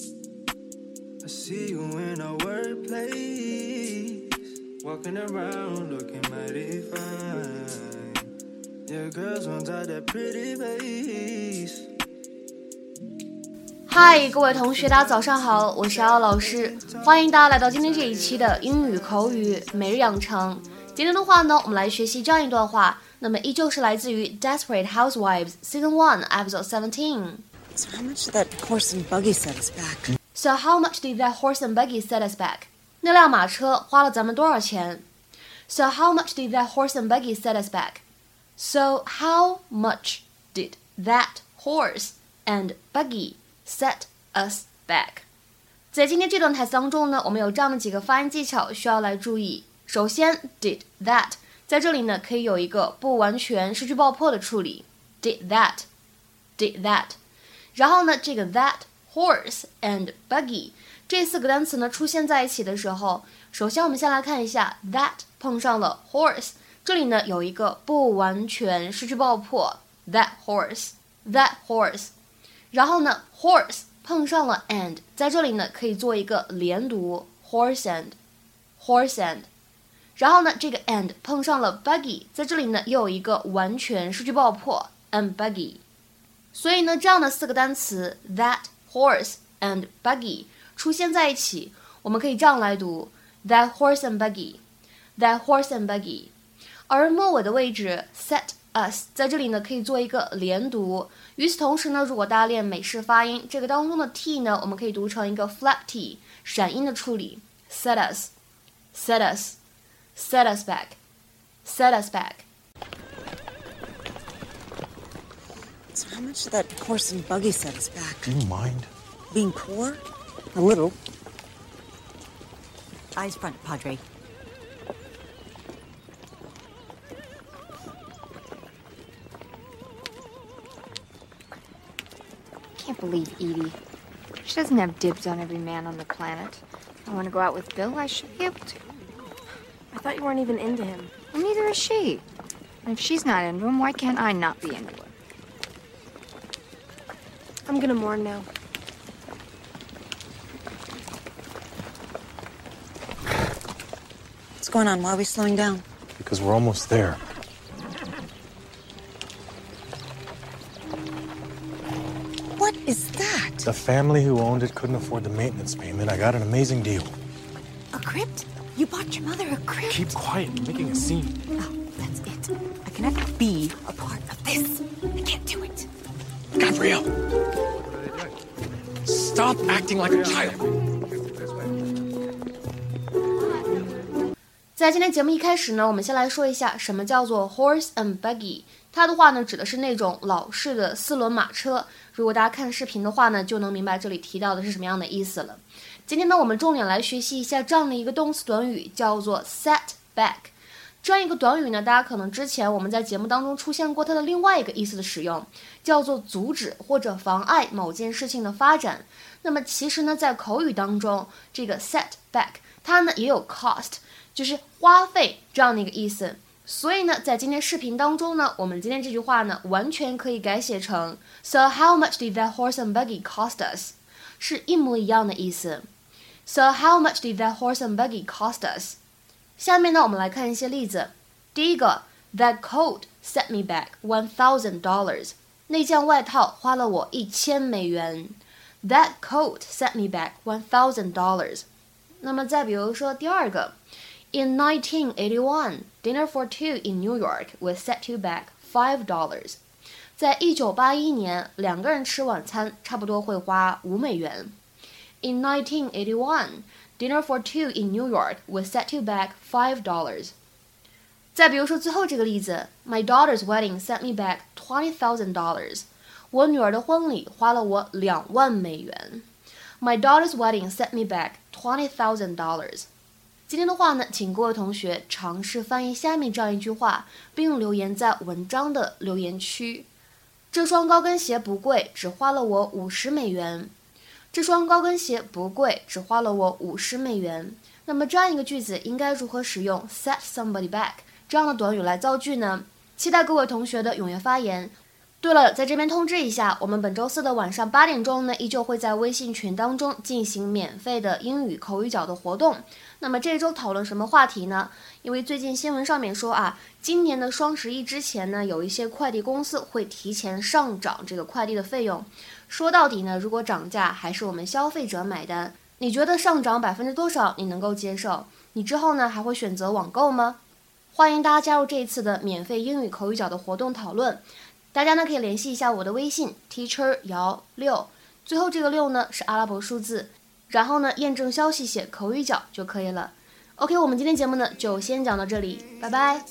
I see you in a workplace, walking around looking mighty fine. Yeah, girls want that pretty face. 嗨，各位同学，大家早上好，我是姚老师，欢迎大家来到今天这一期的英语口语每日养成。今天的话呢，我们来学习这样一段话，那么依旧是来自于《Desperate Housewives》Season One Episode Seventeen。So how much did that horse and buggy set us back? So how much did that horse and buggy set us back？那辆马车花了咱们多少钱？So how much did that horse and buggy set us back? So how much did that horse and buggy set us back？在今天这段台词当中呢，我们有这样的几个发音技巧需要来注意。首先，did that 在这里呢可以有一个不完全失去爆破的处理，did that，did that。 然后呢，这个 that horse and buggy 这四个单词呢出现在一起的时候，首先我们先来看一下 that 碰上了 horse，这里呢有一个不完全失去爆破，that horse，that horse。然后呢，horse 碰上了 and，在这里呢可以做一个连读，horse and，horse and。然后呢，这个 and 碰上了 buggy，在这里呢又有一个完全失去爆破，and buggy。所以呢，这样的四个单词 that horse and buggy 出现在一起，我们可以这样来读 that horse and buggy，that horse and buggy。而末尾的位置 set us 在这里呢可以做一个连读。与此同时呢，如果大家练美式发音，这个当中的 t 呢，我们可以读成一个 flap t，闪音的处理。set us，set us，set us back，set us back。So how much did that horse and buggy set us back? Do you mind? Being poor? A little. Eyes front, Padre. Can't believe Edie. She doesn't have dibs on every man on the planet. If I want to go out with Bill, I should be able to. I thought you weren't even into him. Well, neither is she. And if she's not into him, why can't I not be into him? I'm gonna mourn now. What's going on? Why are we slowing down? Because we're almost there. What is that? The family who owned it couldn't afford the maintenance payment. I got an amazing deal. A crypt? You bought your mother a crypt? Keep quiet. You're making a scene. Oh, that's it. I cannot be a part of this. I can't do it. Gabriel，Stop acting like a child. 在今天节目一开始呢，我们先来说一下什么叫做 horse and buggy。它的话呢，指的是那种老式的四轮马车。如果大家看视频的话呢，就能明白这里提到的是什么样的意思了。今天呢，我们重点来学习一下这样的一个动词短语，叫做 set back。这样一个短语呢，大家可能之前我们在节目当中出现过它的另外一个意思的使用，叫做阻止或者妨碍某件事情的发展。那么其实呢，在口语当中，这个 set back 它呢也有 cost，就是花费这样的一个意思。所以呢，在今天视频当中呢，我们今天这句话呢，完全可以改写成 So how much did that horse and buggy cost us？是一模一样的意思。So how much did that horse and buggy cost us？下面呢，我们来看一些例子。第一个，That coat set me back one thousand dollars。那件外套花了我一千美元。That coat set me back one thousand dollars。那么再比如说第二个，In 1981, dinner for two in New York will set you back five dollars。在一九八一年，两个人吃晚餐差不多会花五美元。In 1981, dinner for two in New York will set you back five dollars。再比如说最后这个例子，My daughter's wedding set me back twenty thousand dollars。我女儿的婚礼花了我两万美元。My daughter's wedding set me back twenty thousand dollars。今天的话呢，请各位同学尝试翻译下面这样一句话，并留言在文章的留言区。这双高跟鞋不贵，只花了我五十美元。这双高跟鞋不贵，只花了我五十美元。那么这样一个句子应该如何使用 set somebody back 这样的短语来造句呢？期待各位同学的踊跃发言。对了，在这边通知一下，我们本周四的晚上八点钟呢，依旧会在微信群当中进行免费的英语口语角的活动。那么这周讨论什么话题呢？因为最近新闻上面说啊，今年的双十一之前呢，有一些快递公司会提前上涨这个快递的费用。说到底呢，如果涨价还是我们消费者买单，你觉得上涨百分之多少你能够接受？你之后呢还会选择网购吗？欢迎大家加入这一次的免费英语口语角的活动讨论。大家呢可以联系一下我的微信 teacher 姚六，最后这个六呢是阿拉伯数字，然后呢验证消息写口语角就可以了。OK，我们今天节目呢就先讲到这里，拜拜。